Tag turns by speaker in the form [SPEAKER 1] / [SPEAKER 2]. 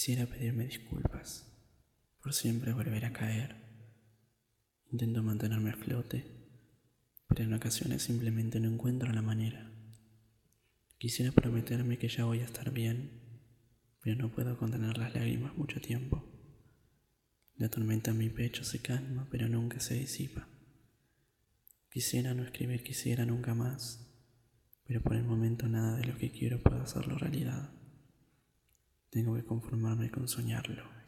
[SPEAKER 1] Quisiera pedirme disculpas por siempre volver a caer. Intento mantenerme a flote, pero en ocasiones simplemente no encuentro la manera. Quisiera prometerme que ya voy a estar bien, pero no puedo contener las lágrimas mucho tiempo. La tormenta en mi pecho se calma, pero nunca se disipa. Quisiera no escribir quisiera nunca más, pero por el momento nada de lo que quiero puedo hacerlo realidad. Tengo que conformarme con soñarlo.